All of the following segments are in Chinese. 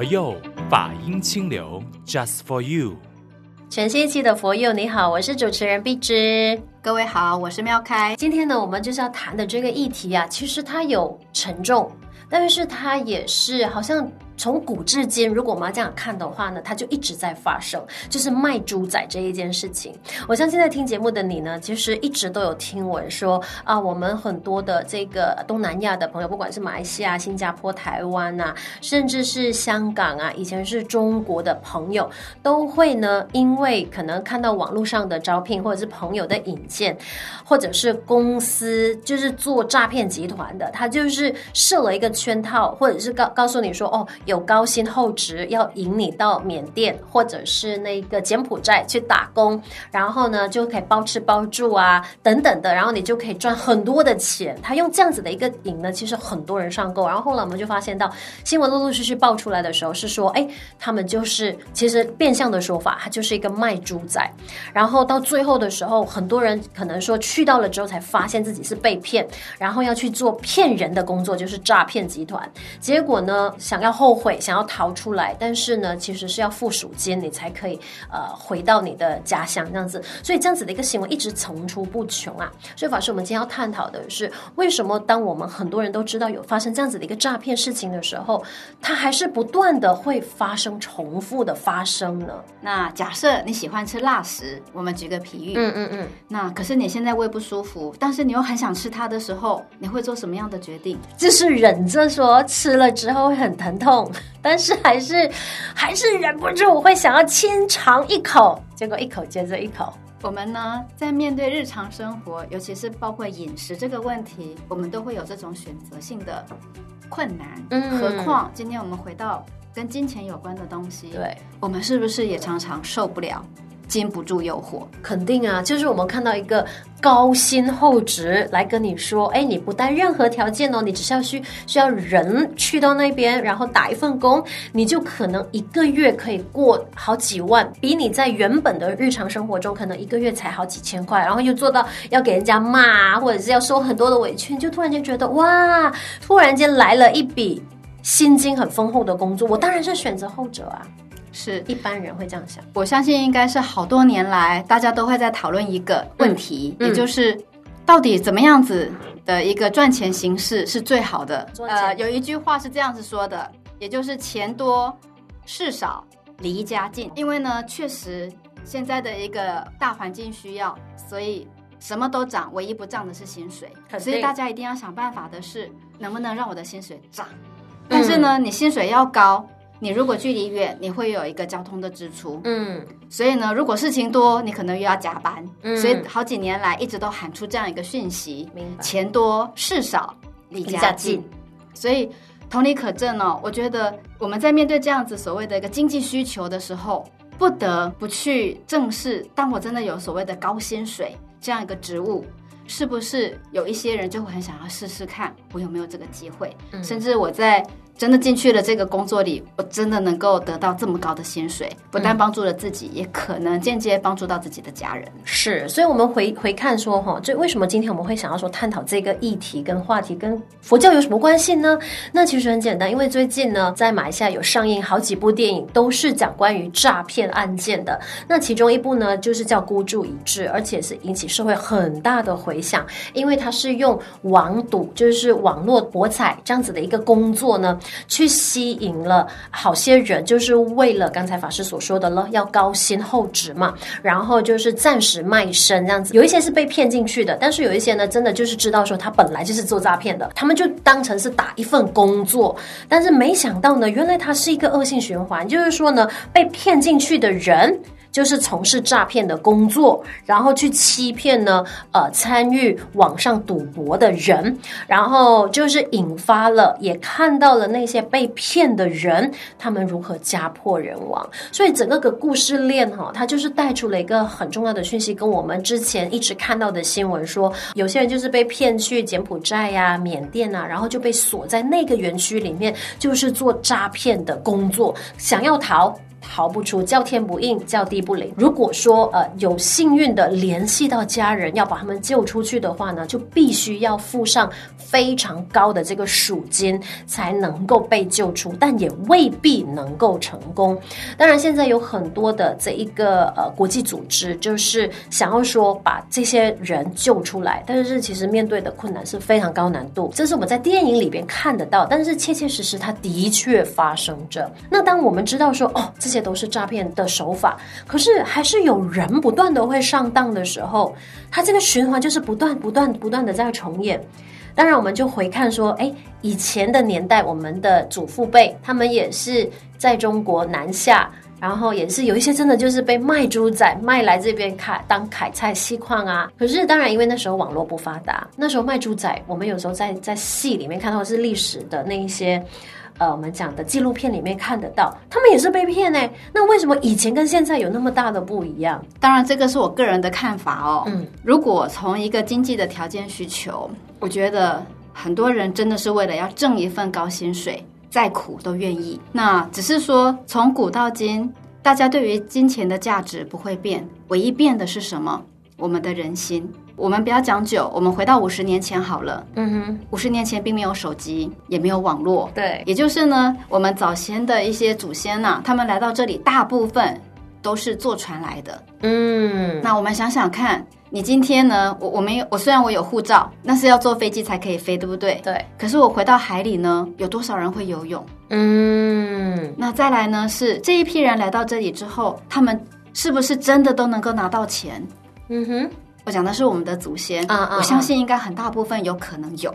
佛佑法音清流，Just for you。全新一期的佛佑，你好，我是主持人碧芝。各位好，我是妙开。今天呢，我们就是要谈的这个议题啊，其实它有沉重，但是它也是好像。从古至今，如果我们要这样看的话呢，它就一直在发生，就是卖猪仔这一件事情。我相信在听节目的你呢，其实一直都有听闻说啊，我们很多的这个东南亚的朋友，不管是马来西亚、新加坡、台湾啊，甚至是香港啊，以前是中国的朋友，都会呢，因为可能看到网络上的招聘，或者是朋友的引荐，或者是公司就是做诈骗集团的，他就是设了一个圈套，或者是告告诉你说哦。有高薪厚职，要引你到缅甸或者是那个柬埔寨去打工，然后呢就可以包吃包住啊等等的，然后你就可以赚很多的钱。他用这样子的一个引呢，其实很多人上钩。然后后来我们就发现到新闻陆陆续续爆出来的时候，是说，哎，他们就是其实变相的说法，他就是一个卖猪仔。然后到最后的时候，很多人可能说去到了之后才发现自己是被骗，然后要去做骗人的工作，就是诈骗集团。结果呢，想要后。会想要逃出来，但是呢，其实是要付赎金，你才可以呃回到你的家乡这样子。所以这样子的一个行为一直层出不穷啊。所以法师，我们今天要探讨的是，为什么当我们很多人都知道有发生这样子的一个诈骗事情的时候，它还是不断的会发生、重复的发生呢？那假设你喜欢吃辣食，我们举个比喻，嗯嗯嗯，那可是你现在胃不舒服，但是你又很想吃它的时候，你会做什么样的决定？就是忍着说吃了之后会很疼痛。但是还是还是忍不住，我会想要亲尝一口，结果一口接着一口。我们呢，在面对日常生活，尤其是包括饮食这个问题，我们都会有这种选择性的困难。嗯，何况今天我们回到跟金钱有关的东西，对，我们是不是也常常受不了？禁不住诱惑，肯定啊，就是我们看到一个高薪厚职来跟你说，哎，你不带任何条件哦，你只需要需需要人去到那边，然后打一份工，你就可能一个月可以过好几万，比你在原本的日常生活中可能一个月才好几千块，然后又做到要给人家骂，或者是要受很多的委屈，你就突然间觉得哇，突然间来了一笔薪金很丰厚的工作，我当然是选择后者啊。是一般人会这样想，我相信应该是好多年来大家都会在讨论一个问题，嗯、也就是到底怎么样子的一个赚钱形式是最好的。呃，有一句话是这样子说的，也就是钱多事少离家近。因为呢，确实现在的一个大环境需要，所以什么都涨，唯一不涨的是薪水。所以大家一定要想办法的是，能不能让我的薪水涨？但是呢，你薪水要高。你如果距离远，你会有一个交通的支出，嗯，所以呢，如果事情多，你可能又要加班，嗯，所以好几年来一直都喊出这样一个讯息：钱多事少，离家近。所以同理可证哦，我觉得我们在面对这样子所谓的一个经济需求的时候，不得不去正视。当我真的有所谓的高薪水这样一个职务，是不是有一些人就会很想要试试看，我有没有这个机会？嗯，甚至我在。真的进去了这个工作里，我真的能够得到这么高的薪水，不但帮助了自己，也可能间接帮助到自己的家人。是，所以，我们回回看说，哈，这为什么今天我们会想要说探讨这个议题跟话题跟佛教有什么关系呢？那其实很简单，因为最近呢，在马来西亚有上映好几部电影，都是讲关于诈骗案件的。那其中一部呢，就是叫《孤注一掷》，而且是引起社会很大的回响，因为它是用网赌，就是网络博彩这样子的一个工作呢。去吸引了好些人，就是为了刚才法师所说的了，要高薪厚职嘛，然后就是暂时卖身这样子。有一些是被骗进去的，但是有一些呢，真的就是知道说他本来就是做诈骗的，他们就当成是打一份工作，但是没想到呢，原来他是一个恶性循环，就是说呢，被骗进去的人。就是从事诈骗的工作，然后去欺骗呢，呃，参与网上赌博的人，然后就是引发了，也看到了那些被骗的人，他们如何家破人亡。所以整个个故事链哈，它就是带出了一个很重要的讯息，跟我们之前一直看到的新闻说，有些人就是被骗去柬埔寨呀、缅甸啊，然后就被锁在那个园区里面，就是做诈骗的工作，想要逃。逃不出，叫天不应，叫地不灵。如果说呃有幸运的联系到家人，要把他们救出去的话呢，就必须要付上非常高的这个赎金，才能够被救出，但也未必能够成功。当然，现在有很多的这一个呃国际组织，就是想要说把这些人救出来，但是其实面对的困难是非常高难度。这是我们在电影里边看得到，但是切切实实它的确发生着。那当我们知道说哦，这些都是诈骗的手法，可是还是有人不断的会上当的时候，它这个循环就是不断不断不断的在重演。当然，我们就回看说，哎，以前的年代，我们的祖父辈他们也是在中国南下，然后也是有一些真的就是被卖猪仔卖来这边砍当砍菜细矿啊。可是当然，因为那时候网络不发达，那时候卖猪仔，我们有时候在在戏里面看到的是历史的那一些。呃，我们讲的纪录片里面看得到，他们也是被骗呢。那为什么以前跟现在有那么大的不一样？当然，这个是我个人的看法哦。嗯，如果从一个经济的条件需求，我觉得很多人真的是为了要挣一份高薪水，再苦都愿意。那只是说，从古到今，大家对于金钱的价值不会变，唯一变的是什么？我们的人心。我们不要讲久，我们回到五十年前好了。嗯哼，五十年前并没有手机，也没有网络。对，也就是呢，我们早先的一些祖先呐、啊，他们来到这里，大部分都是坐船来的。嗯，那我们想想看，你今天呢？我我没有，我虽然我有护照，那是要坐飞机才可以飞，对不对？对。可是我回到海里呢，有多少人会游泳？嗯，那再来呢？是这一批人来到这里之后，他们是不是真的都能够拿到钱？嗯哼。我讲的是我们的祖先，uh, uh, uh. 我相信应该很大部分有可能有，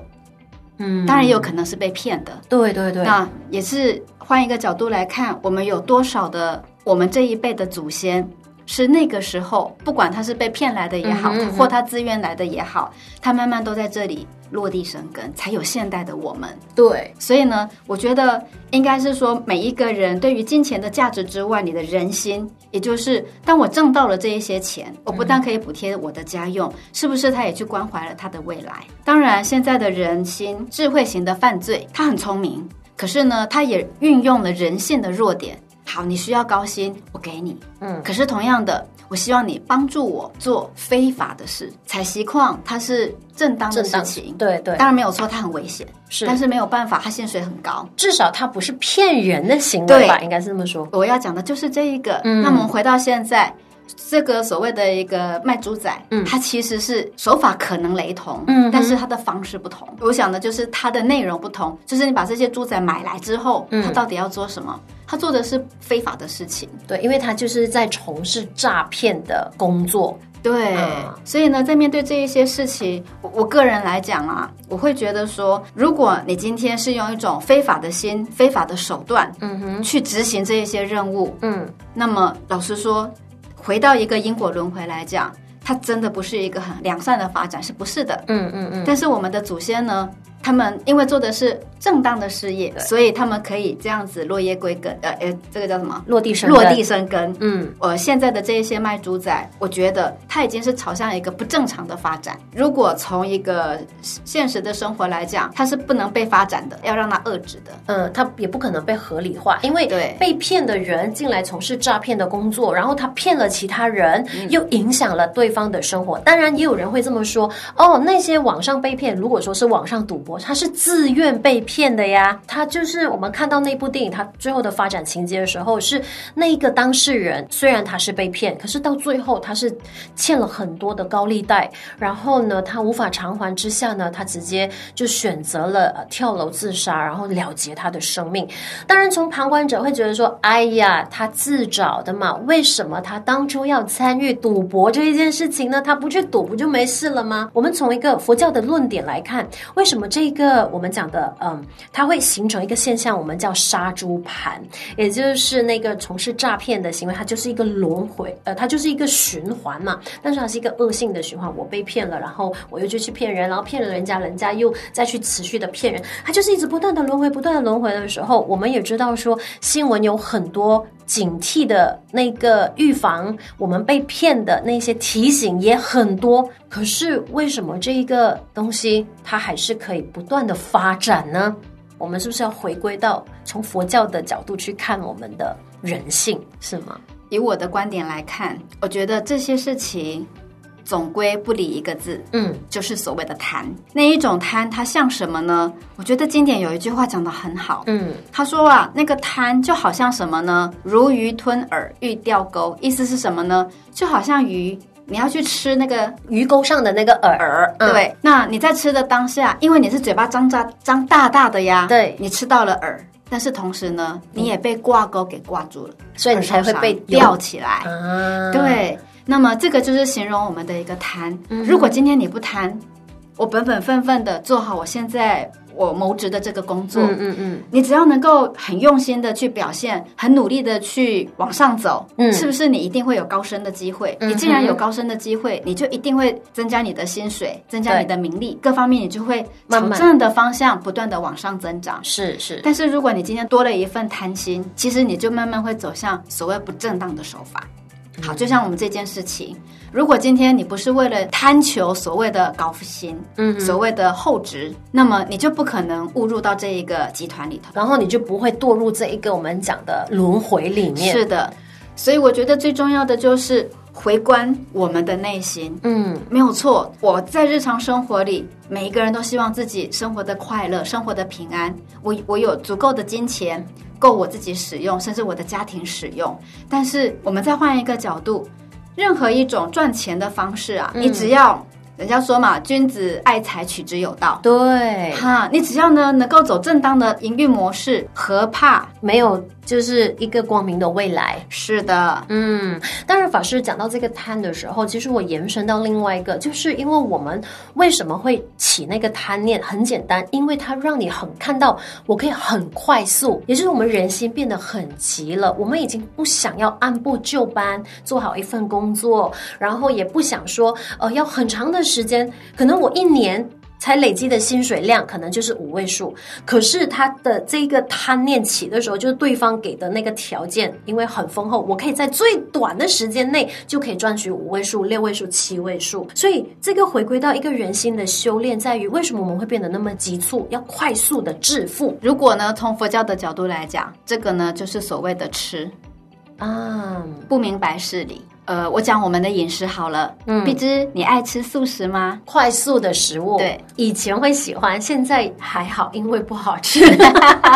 嗯，当然也有可能是被骗的，对对对。那也是换一个角度来看，我们有多少的我们这一辈的祖先是那个时候，不管他是被骗来的也好，嗯、或他自愿来的也好，他慢慢都在这里。落地生根，才有现代的我们。对，所以呢，我觉得应该是说，每一个人对于金钱的价值之外，你的人心，也就是当我挣到了这一些钱，我不但可以补贴我的家用，嗯、是不是他也去关怀了他的未来？当然，现在的人心，智慧型的犯罪，他很聪明，可是呢，他也运用了人性的弱点。好，你需要高薪，我给你。嗯，可是同样的。我希望你帮助我做非法的事，采锡矿它是正当的事情，对对，当然没有错，它很危险，是，但是没有办法，它薪水很高，至少它不是骗人的行为吧？应该是这么说。我要讲的就是这一个。嗯，那我们回到现在，这个所谓的一个卖猪仔，嗯，它其实是手法可能雷同，嗯，但是它的方式不同。我想的就是它的内容不同，就是你把这些猪仔买来之后，他到底要做什么？他做的是非法的事情，对，因为他就是在从事诈骗的工作，对，嗯、所以呢，在面对这一些事情，我我个人来讲啊，我会觉得说，如果你今天是用一种非法的心、非法的手段，嗯哼，去执行这一些任务，嗯，那么老实说，回到一个因果轮回来讲，它真的不是一个很良善的发展，是不是的？嗯嗯嗯。但是我们的祖先呢？他们因为做的是正当的事业，所以他们可以这样子落叶归根。呃呃，这个叫什么？落地生根。落地生根。嗯，呃，现在的这一些卖猪仔，我觉得他已经是朝向一个不正常的发展。如果从一个现实的生活来讲，它是不能被发展的，要让它遏制的。嗯，它也不可能被合理化，因为对被骗的人进来从事诈骗的工作，然后他骗了其他人，又影响了对方的生活。当然，也有人会这么说：哦，那些网上被骗，如果说是网上赌博。他是自愿被骗的呀，他就是我们看到那部电影，他最后的发展情节的时候，是那一个当事人，虽然他是被骗，可是到最后他是欠了很多的高利贷，然后呢，他无法偿还之下呢，他直接就选择了跳楼自杀，然后了结他的生命。当然，从旁观者会觉得说，哎呀，他自找的嘛，为什么他当初要参与赌博这一件事情呢？他不去赌不就没事了吗？我们从一个佛教的论点来看，为什么这？一个我们讲的，嗯，它会形成一个现象，我们叫杀猪盘，也就是那个从事诈骗的行为，它就是一个轮回，呃，它就是一个循环嘛。但是它是一个恶性的循环，我被骗了，然后我又就去骗人，然后骗了人家，人家又再去持续的骗人，它就是一直不断的轮回，不断的轮回的时候，我们也知道说新闻有很多。警惕的那个预防我们被骗的那些提醒也很多，可是为什么这一个东西它还是可以不断的发展呢？我们是不是要回归到从佛教的角度去看我们的人性，是吗？以我的观点来看，我觉得这些事情总归不离一个字，嗯，就是所谓的贪。那一种贪，它像什么呢？我觉得经典有一句话讲得很好，嗯，他说啊，那个贪就好像什么呢？如鱼吞饵，欲钓钩。意思是什么呢？就好像鱼，你要去吃那个鱼钩上的那个饵，嗯、对。那你在吃的当下，因为你是嘴巴张大张大大的呀，对，你吃到了饵。但是同时呢，你也被挂钩给挂住了，所以你才会被吊起来。对，那么这个就是形容我们的一个贪。如果今天你不贪，我本本分分的做好我现在。我谋职的这个工作，嗯嗯嗯，你只要能够很用心的去表现，很努力的去往上走，嗯，是不是你一定会有高升的机会？嗯、你既然有高升的机会，你就一定会增加你的薪水，增加你的名利，各方面你就会朝正的方向不断的往上增长。是是。但是如果你今天多了一份贪心，其实你就慢慢会走向所谓不正当的手法。好，就像我们这件事情，如果今天你不是为了贪求所谓的高薪，嗯，所谓的厚职，那么你就不可能误入到这一个集团里头，然后你就不会堕入这一个我们讲的轮回里面。是的，所以我觉得最重要的就是回观我们的内心。嗯，没有错，我在日常生活里，每一个人都希望自己生活的快乐，生活的平安。我我有足够的金钱。够我自己使用，甚至我的家庭使用。但是，我们再换一个角度，任何一种赚钱的方式啊，嗯、你只要。人家说嘛，君子爱财，取之有道。对，哈，你只要呢能够走正当的营运模式，何怕没有就是一个光明的未来？是的，嗯。但是，法师讲到这个贪的时候，其实我延伸到另外一个，就是因为我们为什么会起那个贪念？很简单，因为它让你很看到我可以很快速，也就是我们人心变得很急了。我们已经不想要按部就班做好一份工作，然后也不想说呃要很长的。时间可能我一年才累积的薪水量可能就是五位数，可是他的这个贪念起的时候，就是对方给的那个条件，因为很丰厚，我可以在最短的时间内就可以赚取五位数、六位数、七位数。所以这个回归到一个人心的修炼，在于为什么我们会变得那么急促，要快速的致富？如果呢，从佛教的角度来讲，这个呢就是所谓的吃啊，不明白事理。呃，我讲我们的饮食好了。嗯，碧芝，你爱吃素食吗？快速的食物，对，以前会喜欢，现在还好，因为不好吃。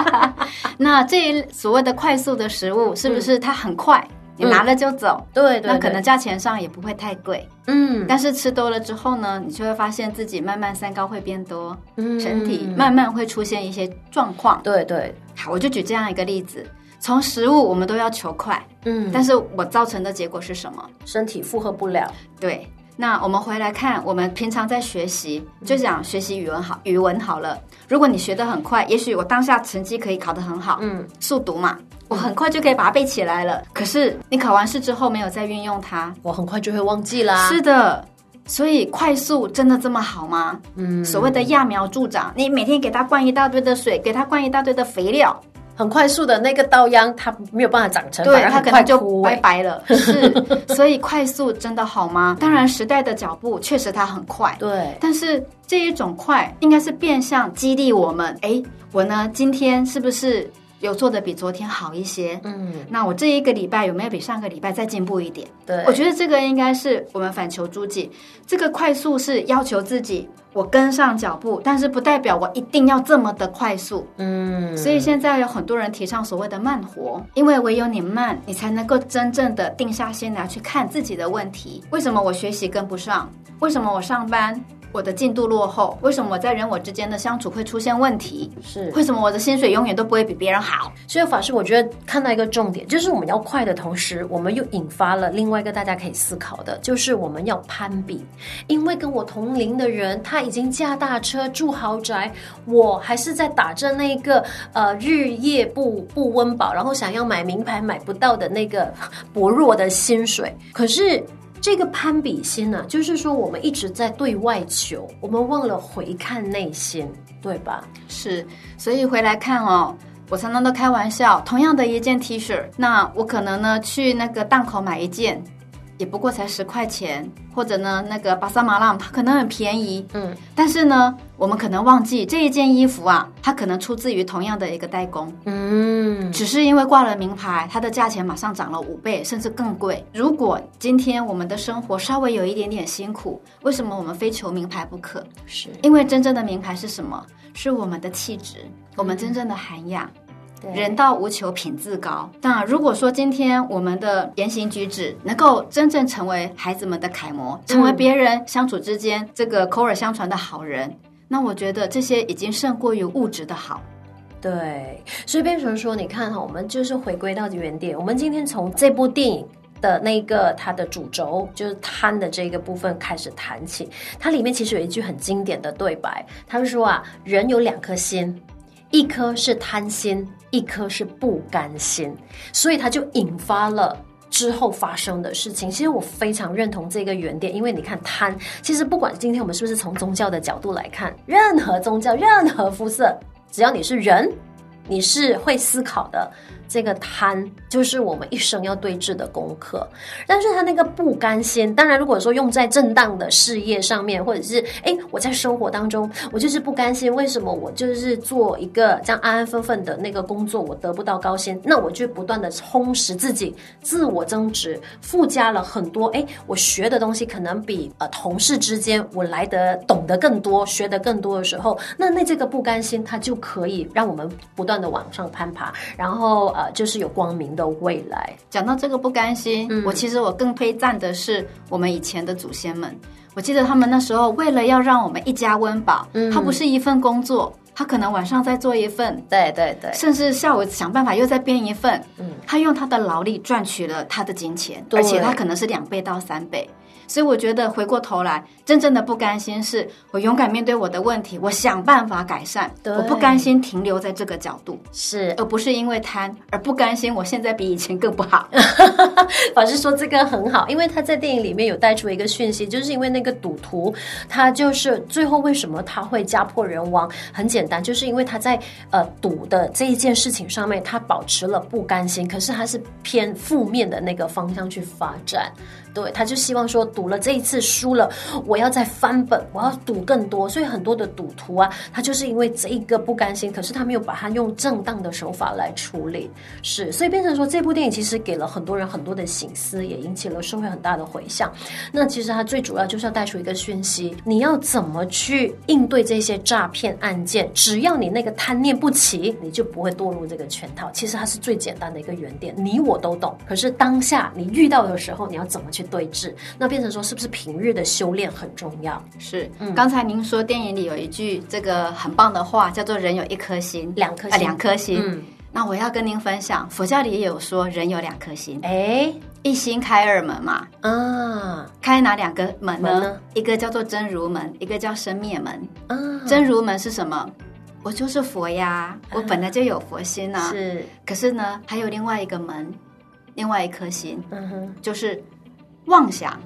那这一所谓的快速的食物，是不是它很快？嗯、你拿了就走？对、嗯、对，对，那可能价钱上也不会太贵。嗯，但是吃多了之后呢，你就会发现自己慢慢三高会变多，嗯，身体慢慢会出现一些状况。对对，好，我就举这样一个例子。从食物，我们都要求快，嗯，但是我造成的结果是什么？身体负荷不了。对，那我们回来看，我们平常在学习，就讲学习语文好，语文好了。如果你学得很快，也许我当下成绩可以考得很好，嗯，速读嘛，我很快就可以把它背起来了。可是你考完试之后没有再运用它，我很快就会忘记啦。是的，所以快速真的这么好吗？嗯，所谓的揠苗助长，你每天给它灌一大堆的水，给它灌一大堆的肥料。很快速的那个稻秧，它没有办法长成，对，它可能就拜拜了。是，所以快速真的好吗？当然，时代的脚步确实它很快，对。但是这一种快，应该是变相激励我们。哎，我呢，今天是不是？有做的比昨天好一些，嗯，那我这一个礼拜有没有比上个礼拜再进步一点？对，我觉得这个应该是我们反求诸己。这个快速是要求自己，我跟上脚步，但是不代表我一定要这么的快速，嗯。所以现在有很多人提倡所谓的慢活，因为唯有你慢，你才能够真正的定下心来去看自己的问题。为什么我学习跟不上？为什么我上班？我的进度落后，为什么我在人我之间的相处会出现问题？是为什么我的薪水永远都不会比别人好？所以法师，我觉得看到一个重点，就是我们要快的同时，我们又引发了另外一个大家可以思考的，就是我们要攀比。因为跟我同龄的人，他已经驾大车住豪宅，我还是在打着那个呃日夜不不温饱，然后想要买名牌买不到的那个薄弱的薪水，可是。这个攀比心呢、就是说我们一直在对外求，我们忘了回看内心，对吧？是，所以回来看哦，我常常都开玩笑，同样的一件 T 恤，那我可能呢去那个档口买一件，也不过才十块钱，或者呢，那个巴萨马浪它可能很便宜，嗯，但是呢，我们可能忘记这一件衣服啊，它可能出自于同样的一个代工，嗯，只是因为挂了名牌，它的价钱马上涨了五倍，甚至更贵。如果今天我们的生活稍微有一点点辛苦，为什么我们非求名牌不可？是因为真正的名牌是什么？是我们的气质，我们真正的涵养。对人到无求，品自高。那如果说今天我们的言行举止能够真正成为孩子们的楷模，成为别人相处之间这个口耳相传的好人，那我觉得这些已经胜过于物质的好。对，所以变成说，你看哈，我们就是回归到原点。我们今天从这部电影的那个它的主轴，就是贪的这个部分开始谈起。它里面其实有一句很经典的对白，他们说啊，人有两颗心。一颗是贪心，一颗是不甘心，所以它就引发了之后发生的事情。其实我非常认同这个原点，因为你看贪，其实不管今天我们是不是从宗教的角度来看，任何宗教、任何肤色，只要你是人，你是会思考的。这个贪就是我们一生要对峙的功课，但是他那个不甘心，当然如果说用在正当的事业上面，或者是哎，我在生活当中，我就是不甘心，为什么我就是做一个这样安安分分的那个工作，我得不到高薪，那我就不断的充实自己，自我增值，附加了很多，哎，我学的东西可能比呃同事之间我来得懂得更多，学得更多的时候，那那这个不甘心，它就可以让我们不断的往上攀爬，然后。呃，就是有光明的未来。讲到这个不甘心，嗯，我其实我更推赞的是我们以前的祖先们。我记得他们那时候为了要让我们一家温饱，嗯，他不是一份工作，他可能晚上再做一份，对对对，甚至下午想办法又再编一份，嗯，他用他的劳力赚取了他的金钱，而且他可能是两倍到三倍。所以我觉得回过头来，真正的不甘心是我勇敢面对我的问题，我想办法改善。我不甘心停留在这个角度，是而不是因为贪而不甘心。我现在比以前更不好。老师说这个很好，因为他在电影里面有带出一个讯息，就是因为那个赌徒，他就是最后为什么他会家破人亡？很简单，就是因为他在呃赌的这一件事情上面，他保持了不甘心，可是他是偏负面的那个方向去发展。对，他就希望说赌了这一次输了，我要再翻本，我要赌更多。所以很多的赌徒啊，他就是因为这一个不甘心，可是他没有把它用正当的手法来处理，是，所以变成说这部电影其实给了很多人很多的醒思，也引起了社会很大的回响。那其实它最主要就是要带出一个讯息：你要怎么去应对这些诈骗案件？只要你那个贪念不起，你就不会堕入这个圈套。其实它是最简单的一个原点，你我都懂。可是当下你遇到的时候，你要怎么？去对峙，那变成说是不是平日的修炼很重要？是，嗯，刚才您说电影里有一句这个很棒的话，叫做“人有一颗心，两颗心，呃、两颗心。”嗯，那我要跟您分享，佛教里也有说人有两颗心，哎，一心开二门嘛，啊，开哪两个门呢？门呢？一个叫做真如门，一个叫生灭门。啊，真如门是什么？我就是佛呀，我本来就有佛心啊。是，可是呢，还有另外一个门，另外一颗心，嗯哼，就是。妄想、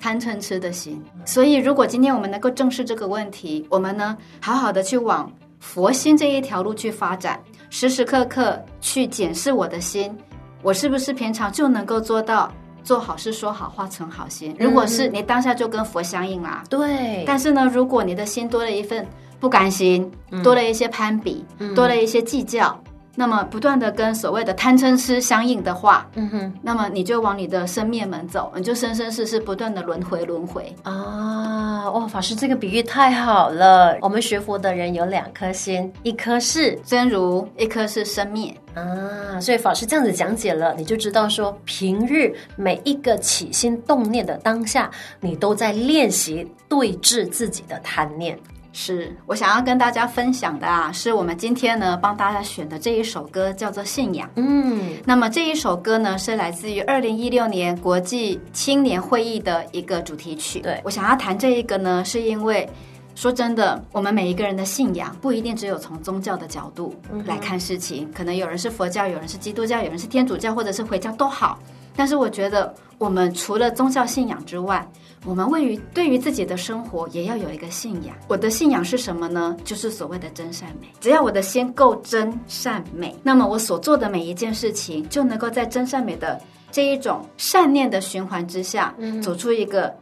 贪嗔痴的心，所以如果今天我们能够正视这个问题，我们呢，好好的去往佛心这一条路去发展，时时刻刻去检视我的心，我是不是平常就能够做到做好事、说好话、存好心？如果是，你当下就跟佛相应啦。对。但是呢，如果你的心多了一份不甘心，多了一些攀比，多了一些计较。那么不断的跟所谓的贪嗔痴相应的话，嗯哼，那么你就往你的生灭门走，你就生生世世不断的轮回轮回啊！哇，法师这个比喻太好了。我们学佛的人有两颗心，一颗是真如，一颗是生灭啊。所以法师这样子讲解了，你就知道说，平日每一个起心动念的当下，你都在练习对峙自己的贪念。是我想要跟大家分享的啊，是我们今天呢帮大家选的这一首歌，叫做《信仰》。嗯，那么这一首歌呢是来自于二零一六年国际青年会议的一个主题曲。对，我想要谈这一个呢，是因为说真的，我们每一个人的信仰不一定只有从宗教的角度来看事情，嗯，可能有人是佛教，有人是基督教，有人是天主教，或者是回教都好。但是我觉得，我们除了宗教信仰之外，我们位于对于自己的生活也要有一个信仰。我的信仰是什么呢？就是所谓的真善美。只要我的心够真善美，那么我所做的每一件事情就能够在真善美的这一种善念的循环之下，走出一个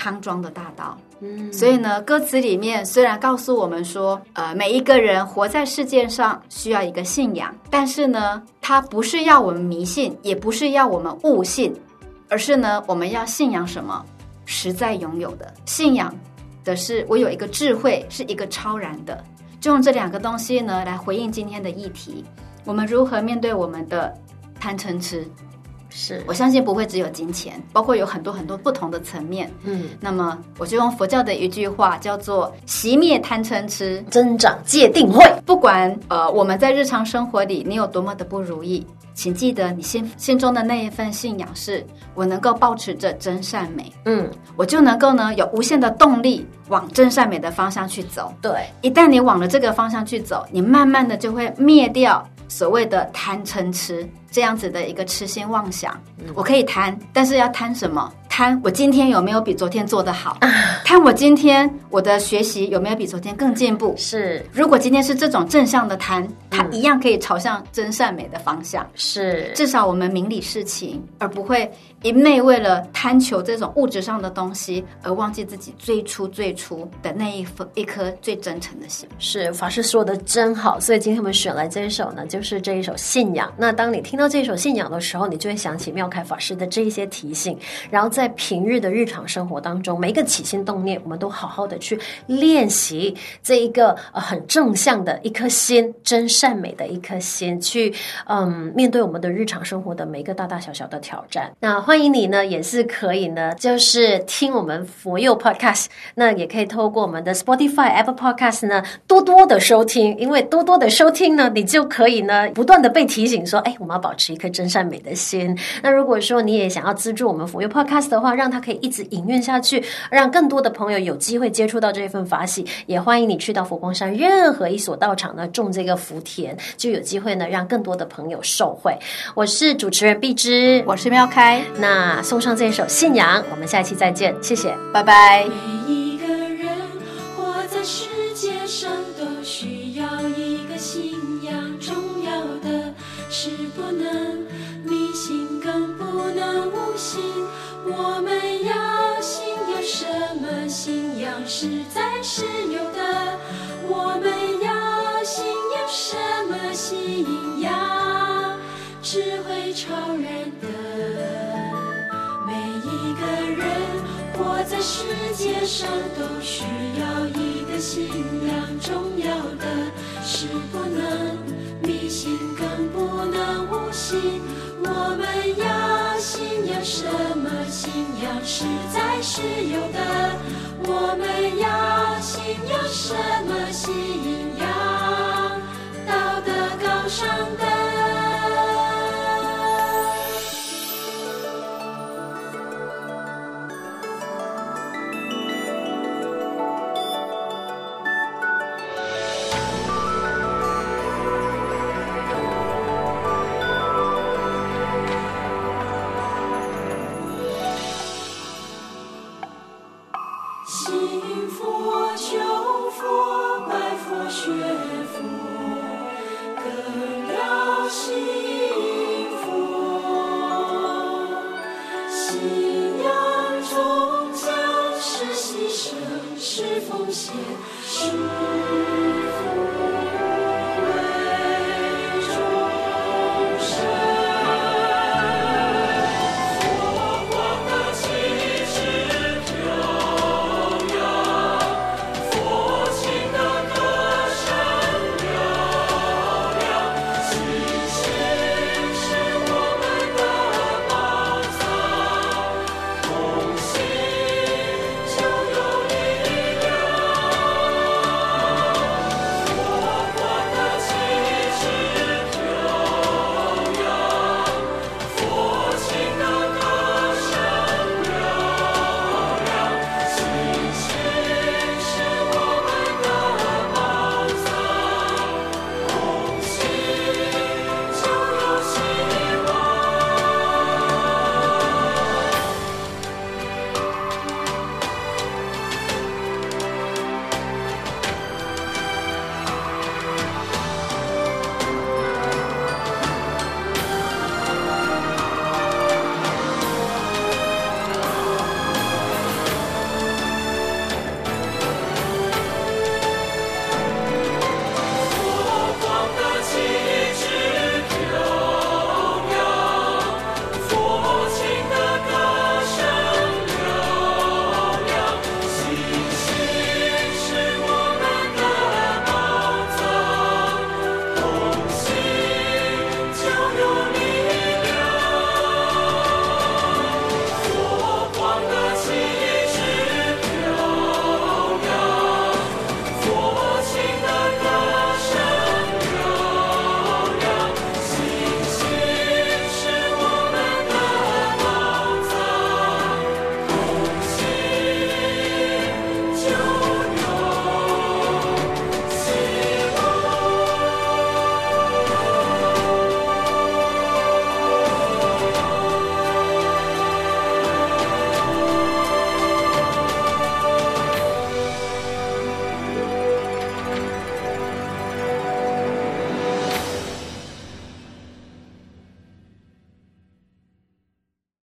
康庄的大道。嗯，所以呢，歌词里面虽然告诉我们说，呃，每一个人活在世界上需要一个信仰，但是呢，它不是要我们迷信，也不是要我们悟信，而是呢，我们要信仰什么？实在拥有的信仰的是，我有一个智慧，是一个超然的。就用这两个东西呢，来回应今天的议题，我们如何面对我们的贪嗔痴？是我相信不会只有金钱，包括有很多很多不同的层面。嗯，那么我就用佛教的一句话叫做“熄灭贪嗔痴，增长戒定慧”。不管呃我们在日常生活里你有多么的不如意，请记得你心心中的那一份信仰是：我能够保持着真善美。嗯，我就能够呢有无限的动力往真善美的方向去走。对，一旦你往了这个方向去走，你慢慢的就会灭掉所谓的贪嗔痴。这样子的一个痴心妄想，我可以贪，但是要贪什么？贪我今天有没有比昨天做得好？贪我今天我的学习有没有比昨天更进步？是，如果今天是这种正向的贪，它一样可以朝向真善美的方向。是，至少我们明理事情，而不会一昧为了贪求这种物质上的东西，而忘记自己最初最初的那一份一颗最真诚的心。是，法师说的真好，所以今天我们选来这一首呢，就是这一首信仰。那当你听到这一首信仰的时候，你就会想起妙开法师的这一些提醒，然后在平日的日常生活当中，每一个起心动念，我们都好好的去练习这一个呃很正向的一颗心，真善美的一颗心，去嗯面对我们的日常生活的每一个大大小小的挑战。那欢迎你呢，也是可以呢，就是听我们佛佑 Podcast，那也可以透过我们的 Spotify、Apple Podcast 呢，多多的收听，因为多多的收听呢，你就可以呢不断的被提醒说，哎，我们要保持一颗真善美的心。那如果说你也想要资助我们佛佑 Podcast 的话，让它可以一直营运下去，让更多的朋友有机会接触到这份法喜，也欢迎你去到佛光山任何一所道场呢，种这个福田，就有机会呢让更多的朋友受惠。我是主持人碧芝，我是妙开，那送上这一首信仰，我们下期再见，谢谢，拜拜。实在是有的。我们要信仰什么？信仰智慧超人的。每一个人活在世界上都需要一个信仰，重要的是不能迷信，更不能无信。我们要信仰什么？信实在是有的。我们要信仰什么？信仰道德高尚的。是奉献是